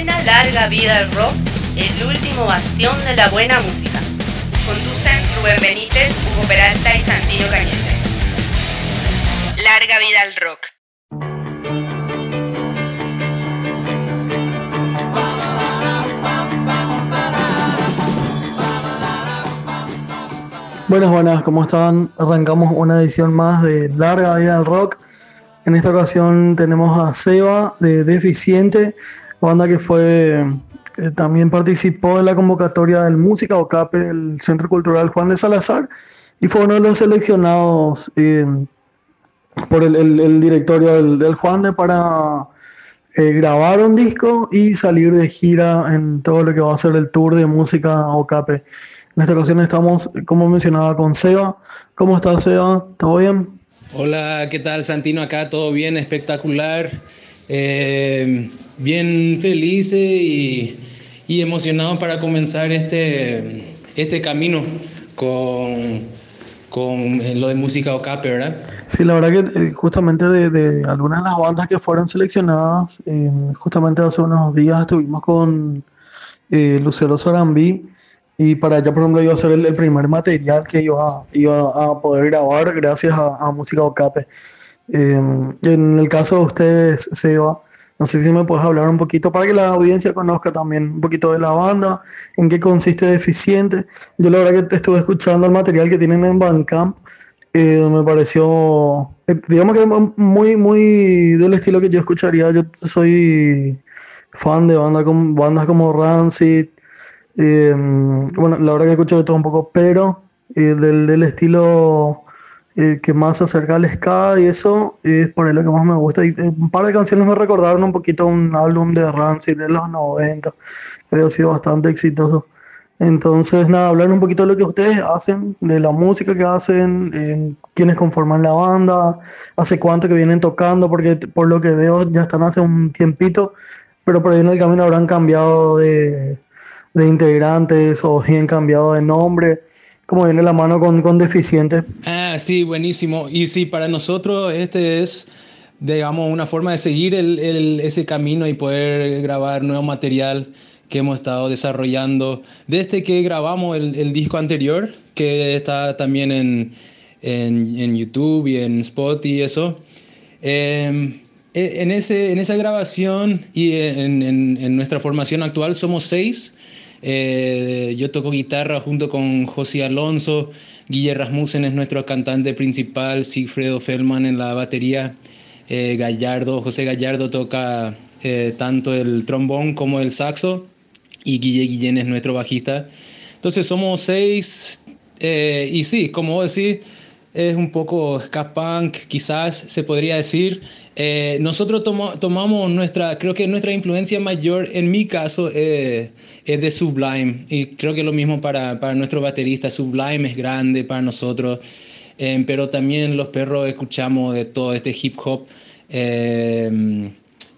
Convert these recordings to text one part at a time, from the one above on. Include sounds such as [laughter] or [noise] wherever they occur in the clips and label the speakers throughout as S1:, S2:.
S1: Suena larga vida al rock, el último bastión de la buena música. Conducen Rubén Benítez, Hugo Peralta y Santino Cañete. Larga vida al rock.
S2: Buenas, buenas, ¿cómo están? Arrancamos una edición más de Larga Vida al Rock. En esta ocasión tenemos a Seba de Deficiente, banda que fue eh, también participó en la convocatoria del Música Ocape del Centro Cultural Juan de Salazar y fue uno de los seleccionados eh, por el, el- directorio del, del Juan de para eh, grabar un disco y salir de gira en todo lo que va a ser el tour de Música Ocape. En esta ocasión estamos, como mencionaba, con Seba. ¿Cómo estás, Seba? ¿Todo bien?
S3: Hola, ¿qué tal Santino? Acá todo bien, espectacular. Eh, bien feliz y, y emocionado para comenzar este, este camino con, con lo de música Ocape, ¿verdad?
S2: Sí, la verdad que eh, justamente de, de algunas de las bandas que fueron seleccionadas, eh, justamente hace unos días estuvimos con eh, Lucero Sarambí y para ella, por ejemplo, iba a ser el, el primer material que iba, iba a poder grabar gracias a, a Música Ocape. Eh, en el caso de ustedes, Seba, no sé si me puedes hablar un poquito para que la audiencia conozca también un poquito de la banda, en qué consiste Deficiente. Yo la verdad que estuve escuchando el material que tienen en Bandcamp, eh, me pareció, eh, digamos que muy, muy del estilo que yo escucharía. Yo soy fan de banda como, bandas como Rancid, eh, bueno, la verdad que escucho de todo un poco, pero eh, del, del estilo eh, que más se acerca al ska y eso es por ahí lo que más me gusta. Y eh, un par de canciones me recordaron un poquito un álbum de Rancid de los 90, que había sido bastante exitoso. Entonces, nada, hablar un poquito de lo que ustedes hacen, de la música que hacen, eh, quiénes conforman la banda, hace cuánto que vienen tocando, porque por lo que veo ya están hace un tiempito, pero por ahí en el camino habrán cambiado de, de integrantes o bien cambiado de nombre, como viene la mano con, con Deficiente.
S3: Ah, sí, buenísimo. Y sí, para nosotros este es, digamos, una forma de seguir el- el- ese camino y poder grabar nuevo material que hemos estado desarrollando desde que grabamos el, el disco anterior, que está también en, en, en YouTube y en Spotify y eso. Eh, en, ese, en esa grabación y en- en nuestra formación actual somos seis. Eh, yo toco guitarra junto con José Alonso, Guille Rasmussen es nuestro cantante principal, Sigfredo Feldman en la batería, eh, Gallardo, José Gallardo toca eh, tanto el trombón como el saxo y Guille Guillén es nuestro bajista. Entonces somos seis y sí, como vos decís, es un poco ska punk, quizás se podría decir. Eh, nosotros tomamos nuestra, creo que nuestra influencia mayor, en mi caso, eh, es de Sublime. Y creo que lo mismo para, para nuestro baterista. Sublime es grande para nosotros. Eh, pero también los perros escuchamos de todo este hip hop.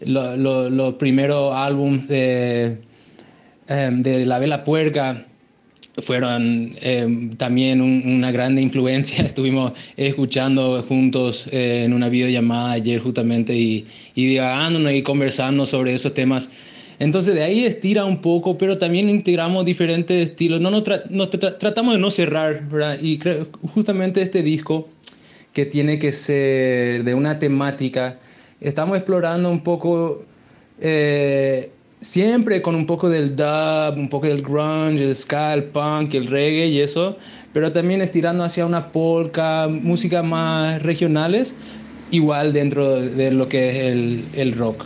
S3: Lo- lo- los primeros álbumes de, de La Vela Puerca fueron eh, también un- una gran influencia. [laughs] Estuvimos escuchando juntos eh, en una videollamada ayer justamente y, y divagándonos y conversando sobre esos temas. Entonces de ahí estira un poco, pero también integramos diferentes estilos. No, nos tra- tra- tratamos de no cerrar, ¿verdad? Y justamente este disco que tiene que ser de una temática, estamos explorando un poco eh, siempre con un poco del dub, un poco del grunge, el ska, el punk, el reggae y eso, pero también estirando hacia una polka, música más regionales, igual dentro de lo que es el, el rock,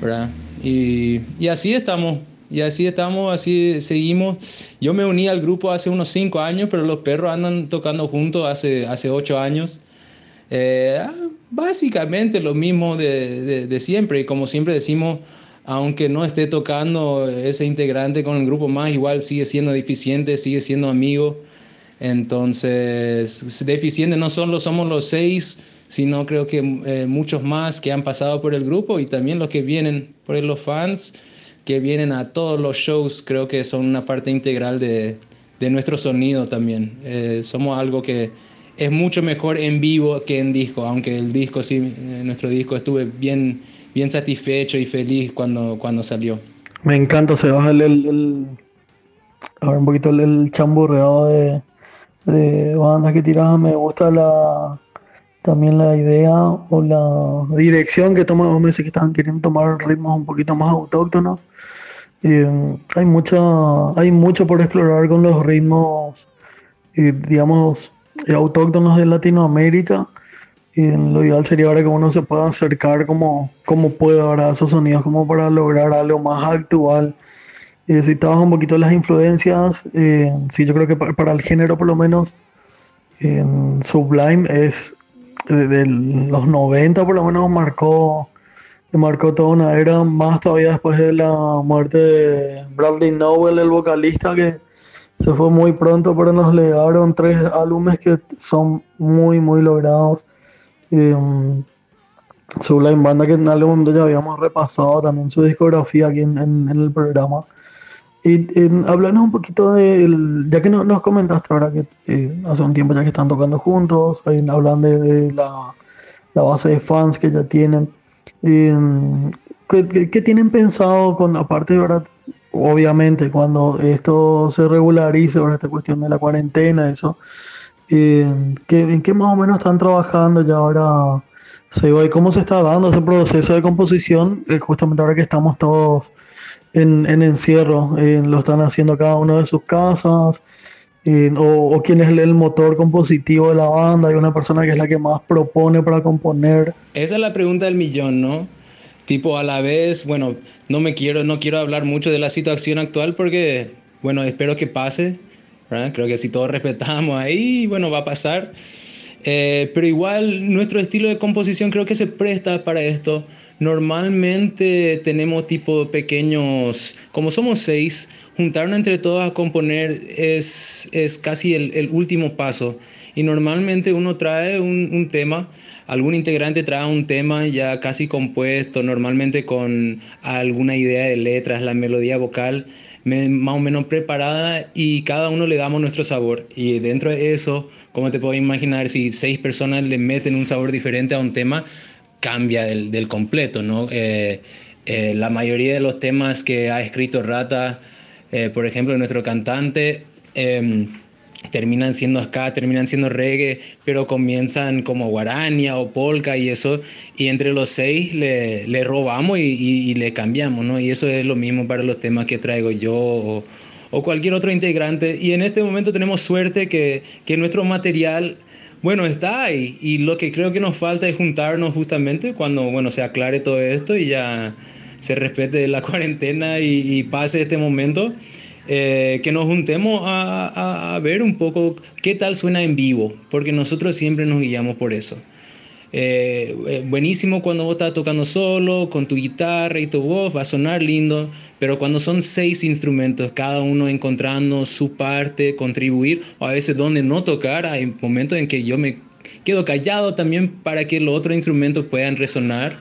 S3: ¿verdad? Y, y así estamos, y así estamos, así seguimos. Yo me uní al grupo hace unos cinco años, pero los perros andan tocando juntos hace, hace ocho años. Eh, básicamente lo mismo de, de, de siempre, y como siempre decimos, aunque no esté tocando ese integrante con el grupo más, igual sigue siendo deficiente, sigue siendo amigo. Entonces, deficiente no solo somos los seis, sino creo que eh, muchos más que han pasado por el grupo y también los que vienen por los fans que vienen a todos los shows, creo que son una parte integral de, de nuestro sonido también. Eh, somos algo que es mucho mejor en vivo que en disco, aunque el disco, sí, eh, nuestro disco estuve bien, bien satisfecho y feliz cuando, cuando salió.
S2: Me encanta, se baja el, el, un poquito el, chamburreado de, de bandas que tiras. Me gusta la también la idea o la dirección que toman meses que están queriendo tomar ritmos un poquito más autóctonos. Eh, hay mucha, hay mucho por explorar con los ritmos, eh, digamos, autóctonos de Latinoamérica. Y lo ideal sería ahora que uno se pueda acercar como, como puede ahora a esos sonidos, como para lograr algo más actual. Eh, si trabaja un poquito las influencias, eh, sí, yo creo que para, el género por lo menos, Sublime es de, los 90 por lo menos marcó, marcó toda una era, más todavía después de la muerte de Bradley Nowell, el vocalista que se fue muy pronto, pero nos legaron tres álbumes que son muy, muy logrados. Um, Sublime Banda, que en algún momento ya habíamos repasado también su discografía aquí en, el programa. Y hablarnos un poquito de, ya que nos comentaste ahora que eh, hace un tiempo ya que están tocando juntos, hablan de, la, base de fans que ya tienen. Um, ¿qué, tienen pensado con, aparte de verdad, obviamente cuando esto se regularice, ahora esta cuestión de la cuarentena, eso, eh, ¿en qué más o menos están trabajando ya ahora? Se ¿Y cómo se está dando ese proceso de composición? Eh, justamente ahora que estamos todos en, encierro, eh, lo están haciendo cada uno de sus casas. o, quién es el, motor compositivo de la banda, hay una persona que es la que más propone para componer.
S3: Esa es la pregunta del millón, ¿no? tipo a la vez, bueno, no me quiero, no quiero hablar mucho de la situación actual porque, bueno, espero que pase, creo que si todos respetamos ahí, bueno, va a pasar. Eh, pero igual nuestro estilo de composición creo que se presta para esto. Normalmente tenemos tipo pequeños, como somos seis, juntarnos entre todos a componer es, es casi el, el último paso. Y normalmente uno trae un, un tema algún integrante trae un tema ya casi compuesto, normalmente con alguna idea de letras, la melodía vocal más o menos preparada y cada uno le damos nuestro sabor. Y dentro de eso, como te puedo imaginar, si seis personas le meten un sabor diferente a un tema, cambia del, completo, ¿no? Eh, eh, la mayoría de los temas que ha escrito Rata, eh, por ejemplo, nuestro cantante, em, terminan siendo ska, terminan siendo reggae, pero comienzan como guarania o polka y eso, y entre los seis le, le robamos y, y, le cambiamos, ¿no? Y eso es lo mismo para los temas que traigo yo o, o cualquier otro integrante. Y en este momento tenemos suerte que, que nuestro material bueno, está ahí y lo que creo que nos falta es juntarnos justamente cuando, bueno, se aclare todo esto y ya se respete la [laughs] cuarentena y, y pase este momento eh, que nos juntemos a, ver un poco qué tal suena en vivo, porque nosotros siempre nos guiamos por eso. Eh, eh, buenísimo cuando vos estás tocando solo, con tu guitarra y tu voz, va a sonar lindo, pero cuando son seis instrumentos, cada uno encontrando su parte, contribuir, o a veces donde no tocar, hay momentos en que yo me quedo callado también para que los otros instrumentos puedan resonar,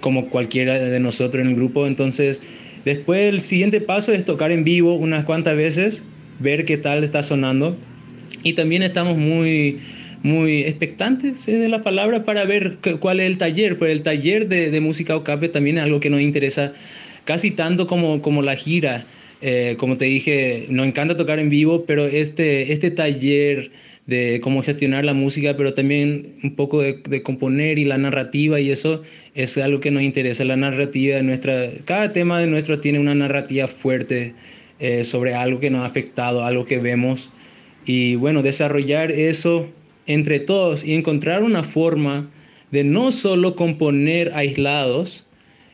S3: como cualquiera de nosotros en el grupo, entonces Después el siguiente paso es tocar en vivo unas cuantas veces, ver qué tal está sonando. Y también estamos muy, muy expectantes de la palabra para ver cuál es el taller. Pues el taller de, música Ocape también es algo que nos interesa casi tanto como, como la gira. Eh, como te dije, nos encanta tocar en vivo, pero este, este taller de cómo gestionar la música, pero también un poco de, componer y la narrativa y eso es algo que nos interesa. La narrativa de nuestra, cada tema de nuestro tiene una narrativa fuerte eh, sobre algo que nos ha afectado, algo que vemos y bueno, desarrollar eso entre todos y encontrar una forma de no solo componer aislados,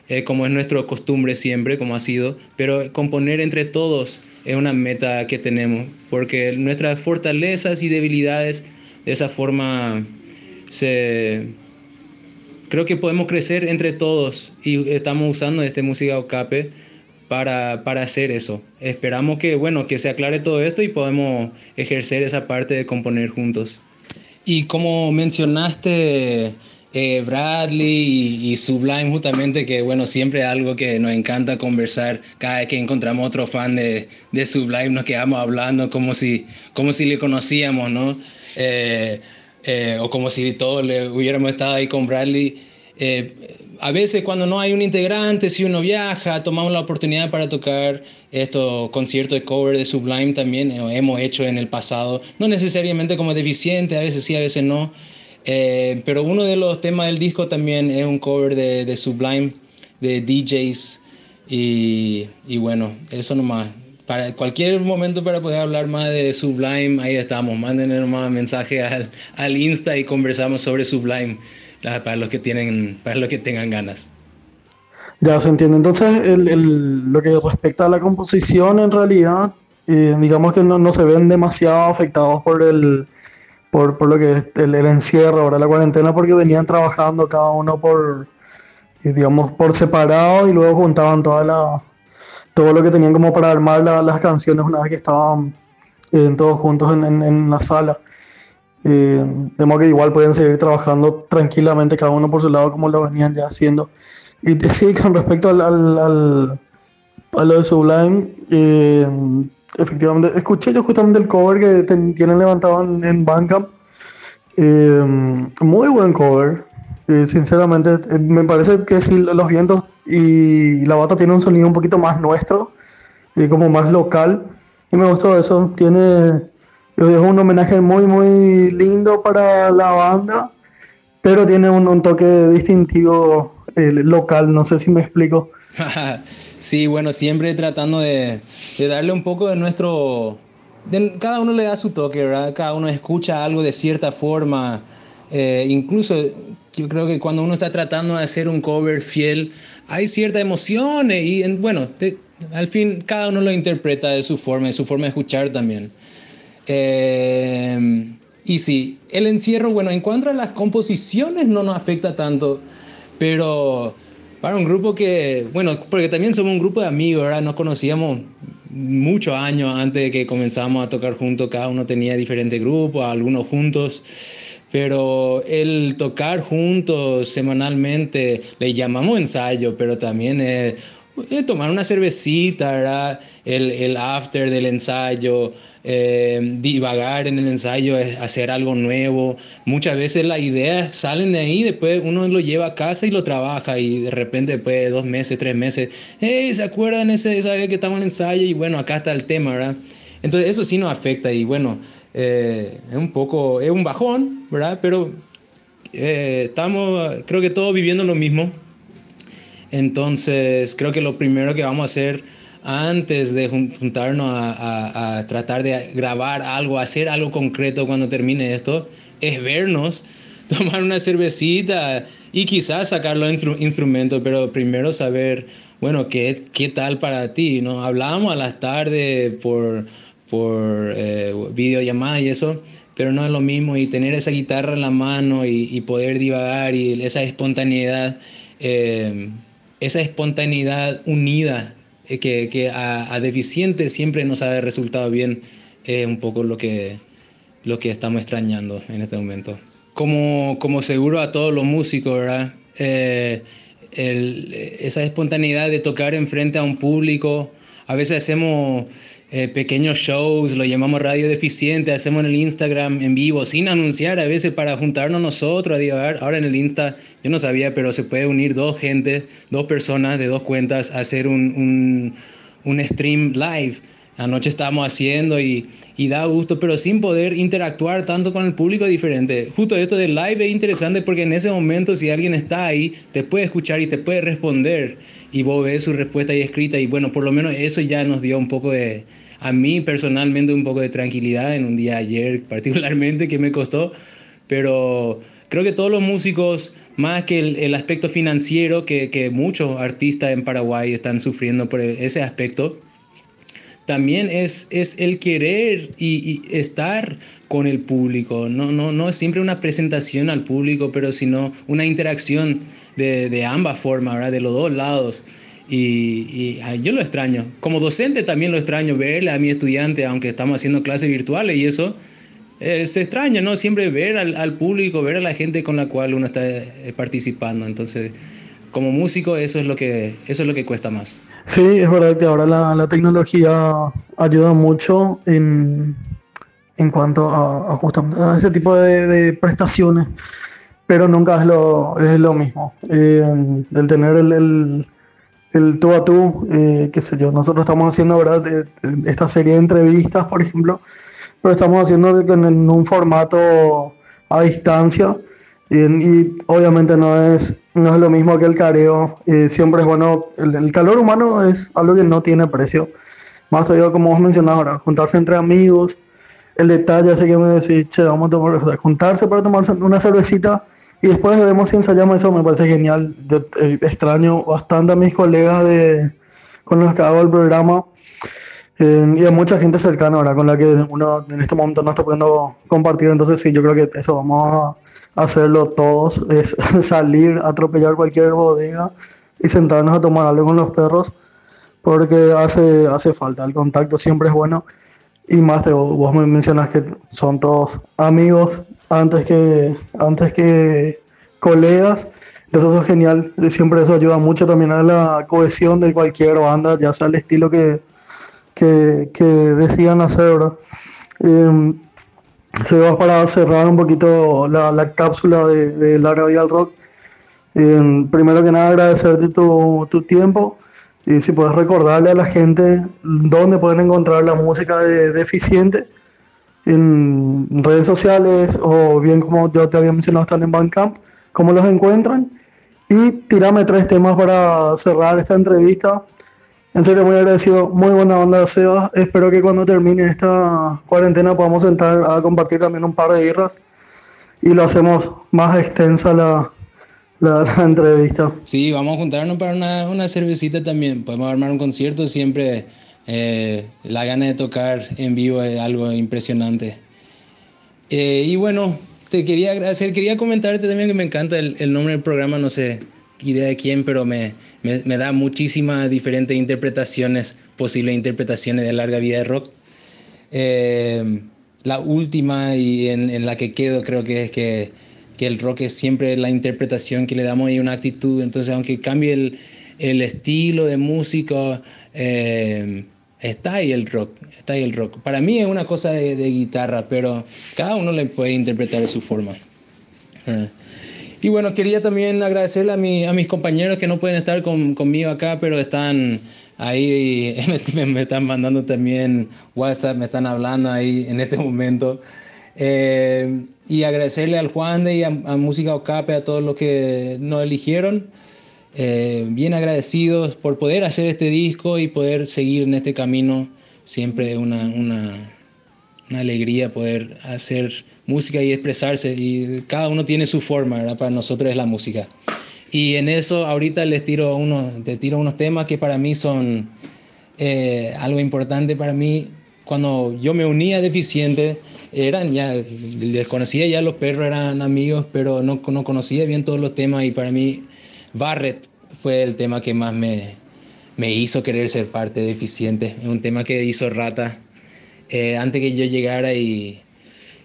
S3: eh, como es nuestra costumbre siempre, como ha sido, pero componer entre todos es una meta que tenemos, porque nuestras fortalezas y debilidades de esa forma se... Creo que podemos crecer entre todos y estamos usando este música Ocape para, para hacer eso. Esperamos que, bueno, que se aclare todo esto y podemos ejercer esa parte de componer juntos. Y como mencionaste, eh, Bradley y, Sublime justamente, que bueno, siempre algo que nos encanta conversar, cada vez que encontramos otro fan de, de Sublime nos quedamos hablando como si, como si le conocíamos, ¿no? Eh, eh, o como si todos le hubiéramos estado ahí con Bradley. a veces cuando no hay un integrante, si uno viaja, tomamos la oportunidad para tocar estos conciertos de cover de Sublime también, eh, hemos hecho en el pasado, no necesariamente como deficiente, a veces sí, a veces no, eh, pero uno de los temas del disco también es un cover de, Sublime, de DJs, y, bueno, eso nomás. Para cualquier momento para poder hablar más de Sublime, ahí estamos, mándenos más mensaje al, al Insta y conversamos sobre Sublime para los que tienen, para los que tengan ganas.
S2: Ya se entiende. Entonces, el, lo que respecta a la composición, en realidad, eh, digamos que no, no, se ven demasiado afectados por el por, por lo que es el, el, encierro, ahora la cuarentena, porque venían trabajando cada uno por, eh, digamos, por separado y luego juntaban toda la, todo lo que tenían como para armar la, las canciones una vez que estaban eh, todos juntos en, en, en la sala. Eh, de modo que igual pueden seguir trabajando tranquilamente cada uno por su lado como lo venían ya haciendo. Y [laughs] sí, con respecto al, al, al a lo de Sublime, eh, efectivamente, escuché yo justamente el cover que tienen levantado en, en Bandcamp. Eh, muy buen cover. Eh, sinceramente, eh, me parece que si los vientos y la bata tiene un sonido un poquito más nuestro, y como más local. Y me gustó eso. Tiene es un homenaje muy, muy lindo para la banda, pero tiene un, un toque distintivo eh, local, no sé si me explico. [laughs]
S3: sí, bueno, siempre tratando de, darle un poco de nuestro... Cada uno le da su toque, ¿verdad? Cada uno escucha algo de cierta forma. Eh, incluso yo creo que cuando uno está tratando de hacer un cover fiel, hay cierta emoción y, bueno, al fin cada uno lo interpreta de su forma, de su forma de escuchar también. Eh, y sí, el encierro, bueno, en cuanto a las composiciones no nos afecta tanto, pero para un grupo que, bueno, porque también somos un grupo de amigos, ¿verdad? Nos conocíamos muchos años antes de que comenzamos a tocar juntos, cada uno tenía diferentes grupos, algunos juntos, pero el tocar juntos semanalmente, le llamamos ensayo, pero también es, es tomar una cervecita, ¿verdad? El, el after del ensayo, eh, divagar en el ensayo, es hacer algo nuevo. Muchas veces las ideas salen de ahí, después uno lo lleva a casa y lo trabaja y de repente después de dos meses, tres meses, hey, ¿se acuerdan ese, esa vez que estamos en el ensayo? Y bueno, acá está el tema, ¿verdad? Entonces eso sí nos afecta y bueno, eh, es un poco, es un bajón, ¿verdad? Pero eh, estamos, creo que todos viviendo lo mismo. Entonces creo que lo primero que vamos a hacer antes de juntarnos a, tratar de grabar algo, hacer algo concreto cuando termine esto, es vernos, [laughs] tomar una cervecita y quizás sacar los instru instrumentos, pero primero saber, bueno, qué, qué tal para ti, ¿no? Hablábamos a las tardes por, por eh, videollamada y eso, pero no es lo mismo y tener esa guitarra en la mano y, y poder divagar y esa espontaneidad, eh, esa espontaneidad unida eh, que, que a, a, deficientes siempre nos ha resultado bien, es eh, un poco lo que, lo que estamos extrañando en este momento. Como, como seguro a todos los músicos, ¿verdad? Eh, esa espontaneidad de tocar enfrente a un público, a veces hacemos eh, pequeños shows, lo llamamos radio deficiente, hacemos en el Instagram en vivo, sin anunciar, a veces para juntarnos nosotros, a. Ahora en el Insta, yo no sabía, pero se puede unir dos gente, dos personas de dos cuentas a hacer un, un, un stream live. Anoche estábamos haciendo y, y, da gusto, pero sin poder interactuar tanto con el público diferente. Justo esto del live es interesante porque en ese momento si alguien está ahí, te puede escuchar y te puede responder y vos ves su respuesta ahí escrita y bueno, por lo menos eso ya nos dio un poco de, a mí personalmente un poco de tranquilidad en un día ayer [laughs] particularmente que me costó, pero creo que todos los músicos, más que el, el aspecto financiero que, que, muchos artistas en Paraguay están sufriendo por ese aspecto, también es, es el querer y, y, estar con el público. No, no, no es siempre una presentación al público, pero sino una interacción de, de ambas formas, ¿verdad? de los dos lados. Y, y, yo lo extraño. Como docente también lo extraño, verle a mi estudiante, aunque estamos haciendo clases virtuales y eso, se extraña, ¿no? Siempre ver al, al, público, ver a la gente con la cual uno está eh, participando. Entonces, como músico, eso es lo que, eso es lo que cuesta más.
S2: Sí, es verdad que ahora la, la tecnología ayuda mucho en, en cuanto a, a, justamente a ese tipo de, de prestaciones. pero nunca es lo, es lo mismo. Eh, el tener el, el, el, tú a tú, eh, qué sé yo, nosotros estamos haciendo ¿verdad? esta serie de entrevistas, por ejemplo, pero estamos haciendo en un formato a distancia. Y, obviamente no es, no es lo mismo que el careo. siempre es bueno, el, calor humano es algo que no tiene precio. Más todavía, como vos mencionabas ahora, juntarse entre amigos. El detalle ese que me decís, che, vamos a tomar, juntarse para tomarse una cervecita y después vemos si ensayamos eso, me parece genial. Yo eh, extraño bastante a mis colegas de, con los que hago el programa y a mucha gente cercana, ¿verdad? Con la que uno en este momento no está pudiendo compartir. Entonces, sí, yo creo que eso vamos a hacerlo todos: es [laughs] salir, atropellar cualquier bodega y sentarnos a tomar algo con los perros, porque hace, hace falta. El contacto siempre es bueno. Y más, te, vos me mencionas que son todos amigos antes que, antes que colegas. Entonces eso es genial. Siempre eso ayuda mucho también a la cohesión de cualquier banda, ya sea el estilo que, que, que decidan hacer. ¿verdad? Em, se va para cerrar un poquito la, la cápsula de, de Larga Vida al Rock. Em, primero que nada agradecerte tu, tu tiempo y si puedes recordarle a la gente dónde pueden encontrar la música de Deficiente en redes sociales o bien como yo te había mencionado están en Bandcamp, cómo los encuentran y tirame tres temas para cerrar esta entrevista. En serio, muy agradecido, muy buena onda, Seba. Espero que cuando termine esta cuarentena podamos sentar a compartir también un par de guerras y lo hacemos más extensa la, la, [laughs] entrevista.
S3: Sí, vamos a juntarnos para una, una cervecita también. Podemos armar un concierto siempre eh, la gana de tocar en vivo es algo impresionante. Eh, y bueno, te quería agradecer, quería comentarte también que me encanta el, el nombre del programa, no sé idea de quién, pero me, me, me, da muchísimas diferentes interpretaciones, posibles interpretaciones de larga vida de rock. Eh, la última y en, en, la que quedo creo que es que, que, el rock es siempre la interpretación que le damos y una actitud, entonces aunque cambie el, el estilo de música, eh, está ahí el rock, está ahí el rock. Para mí es una cosa de, de guitarra, pero cada uno le puede interpretar de su forma. Uh. Y bueno, quería también agradecerle a, mi, a mis compañeros que no pueden estar con, conmigo acá, pero están ahí, [laughs] me, están mandando también WhatsApp, me están hablando ahí en este momento. Eh, y agradecerle al Juan de y a, a Música Ocape, a todos los que nos eligieron. Eh, bien agradecidos por poder hacer este disco y poder seguir en este camino. Siempre una, una, una alegría poder hacer música y expresarse. Y cada uno tiene su forma. Para nosotros es la música. Y en eso ahorita les tiro unos, te tiro unos temas que para mí son eh, algo importante para mí. Cuando yo me unía a Deficiente, eran ya, les conocía ya los perros, eran amigos, pero no, no conocía bien todos los temas y para mí Barrett fue el tema que más me, me hizo querer ser parte de Eficiente. Es un tema que hizo Rata eh, antes que yo llegara y,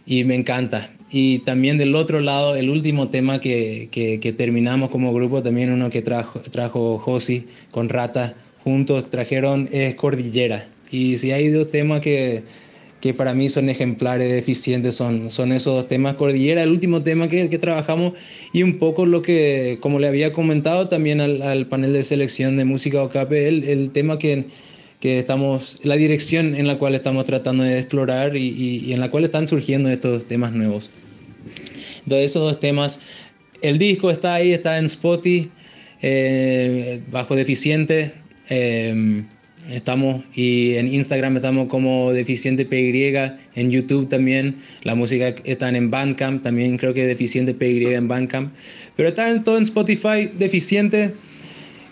S3: y, me encanta. Y también del otro lado, el último tema que, que, que terminamos como grupo, también uno que trajo, trajo Josi con Rata, juntos trajeron es Cordillera. Y si hay dos temas que que para mí son ejemplares eficientes, son, son esos dos temas. Cordillera, el último tema que, que trabajamos y un poco lo que, como le había comentado también al, al panel de selección de música OCAPE, el, el tema que, que estamos, la dirección en la cual estamos tratando de explorar y, y, y en la cual están surgiendo estos temas nuevos. Entonces esos dos temas, el disco está ahí, está en Spotify, eh, bajo deficiente. Eh, Estamos y en Instagram estamos como Deficiente PY, en YouTube también. La música está en Bandcamp, también creo que Deficiente PY en Bandcamp. Pero está en, todo en Spotify, Deficiente.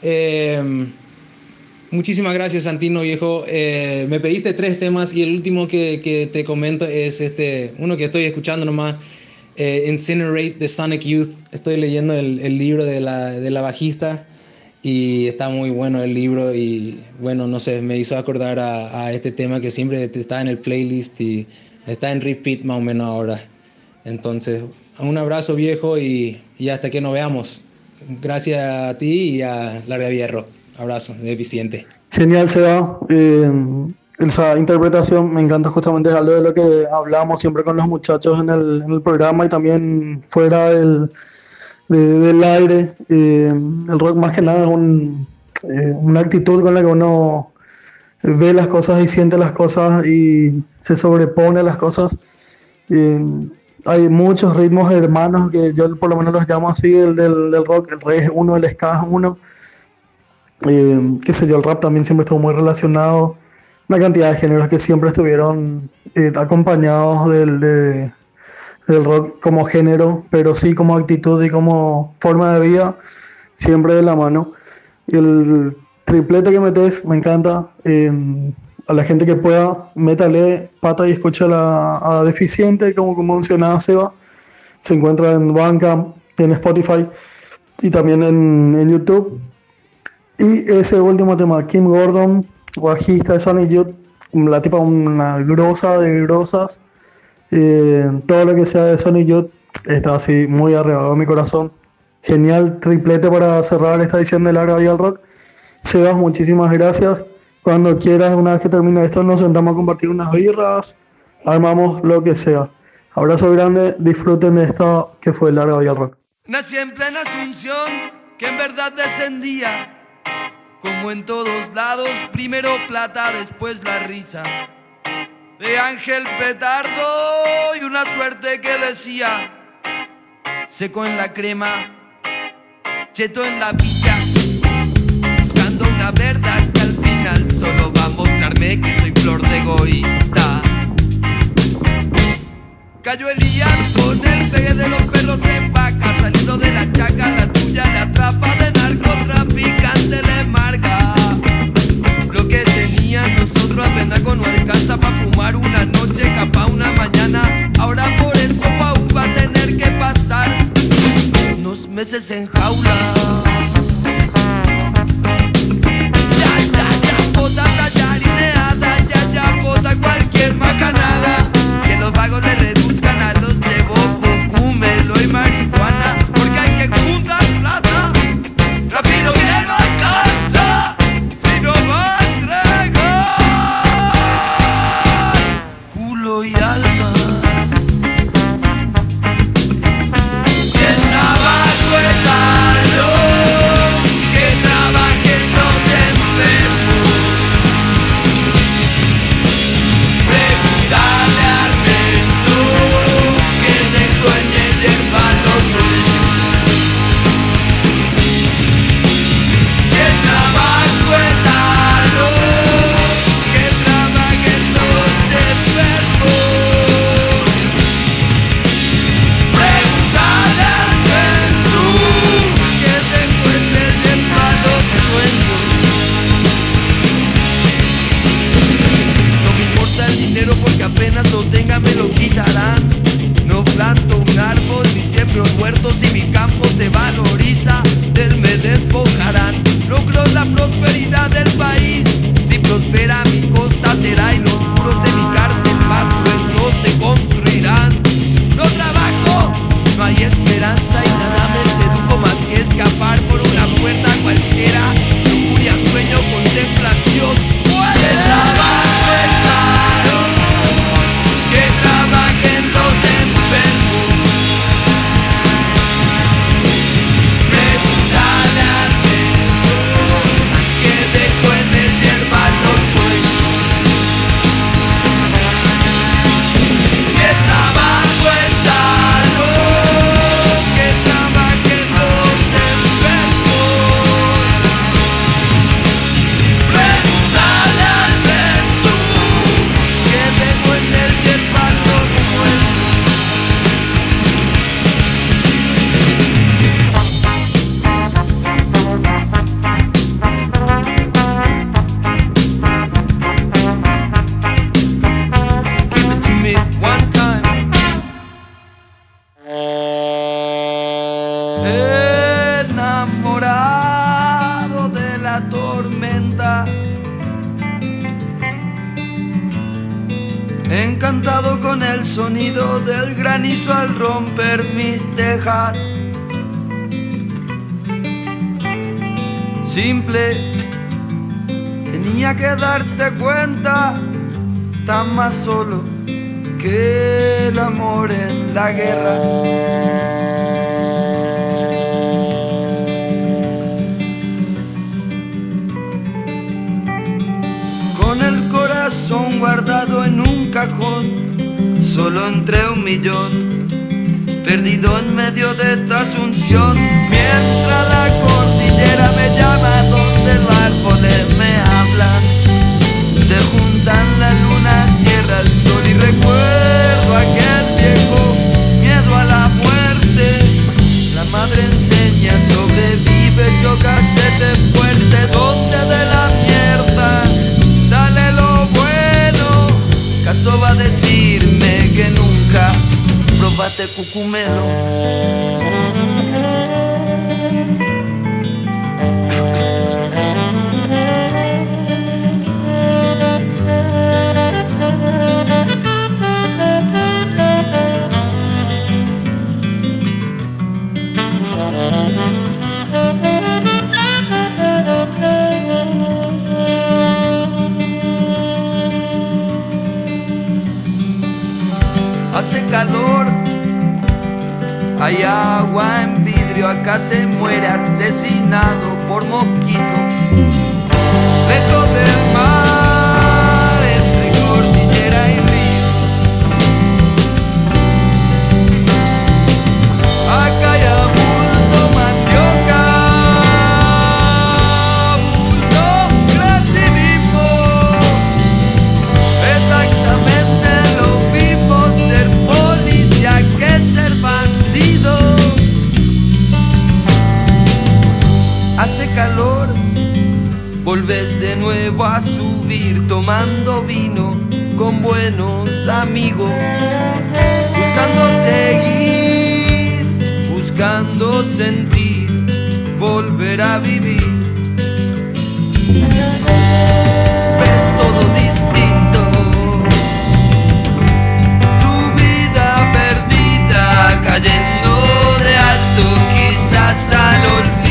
S3: Eh, muchísimas gracias, Santino Viejo. Eh, me pediste tres temas y el último que, te comento es este, uno que estoy escuchando nomás. Eh, Incinerate de Sonic Youth. Estoy leyendo el, libro de la, de la bajista y está muy bueno el libro y bueno, no sé, me hizo acordar a, a, este tema que siempre está en el playlist y está en repeat más o menos ahora. Entonces, un abrazo viejo y, y hasta que nos veamos. Gracias a ti y a Larga Vierro. Abrazo, de Eficiente.
S2: Genial, Seba. Eh, esa interpretación me encanta justamente algo de lo que hablamos siempre con los muchachos en el, programa y también fuera del del aire. el rock más que nada es una actitud con la que uno ve las cosas y siente las cosas y se sobrepone a las cosas. hay muchos ritmos hermanos que yo por lo menos los llamo así, el del, del rock, el reggae es uno, el ska es uno. Eh, qué sé yo, el rap también siempre estuvo muy relacionado. Una cantidad de géneros que siempre estuvieron eh, acompañados del, del rock como género, pero sí como actitud y como forma de vida, siempre de la mano. El triplete que metes me encanta. a la gente que pueda, métale pata y escucha a Deficiente, como, como mencionaba Seba. Se encuentra en Bandcamp, en Spotify y también en, en YouTube. Y ese último tema, Kim Gordon, bajista de Sonic Youth, la tipa una grosa de grosas. Eh, todo lo que sea de Sonic Youth está así muy arreglado mi corazón. Genial triplete para cerrar esta edición de Larga al Rock. Sebas, muchísimas gracias. Cuando quieras, una vez que termine esto, nos sentamos a compartir unas birras, armamos lo que sea. Abrazo grande, disfruten de esto que fue Larga al Rock.
S4: Nací en plena Asunción, que en verdad descendía como en todos lados, primero plata, después la risa. De Ángel Petardo y una suerte que decía, seco en la crema, cheto en la villa, buscando una verdad que al final solo va a mostrarme que soy flor de egoísta. Cayó Elías meses en jaula. Simple, tenía que darte cuenta, tan más solo que el amor en
S5: la guerra.
S4: Con el corazón guardado en un cajón, solo entre un millón perdido en medio de esta asunción, mientras la cordillera me llama donde los árboles me hablan, se juntan la luna, probaste cucumelo. calor, volvés de nuevo a subir tomando vino con buenos amigos, buscando seguir, buscando sentir, volver a vivir. Ves todo distinto. Tu vida perdida cayendo de alto, quizás al olvido.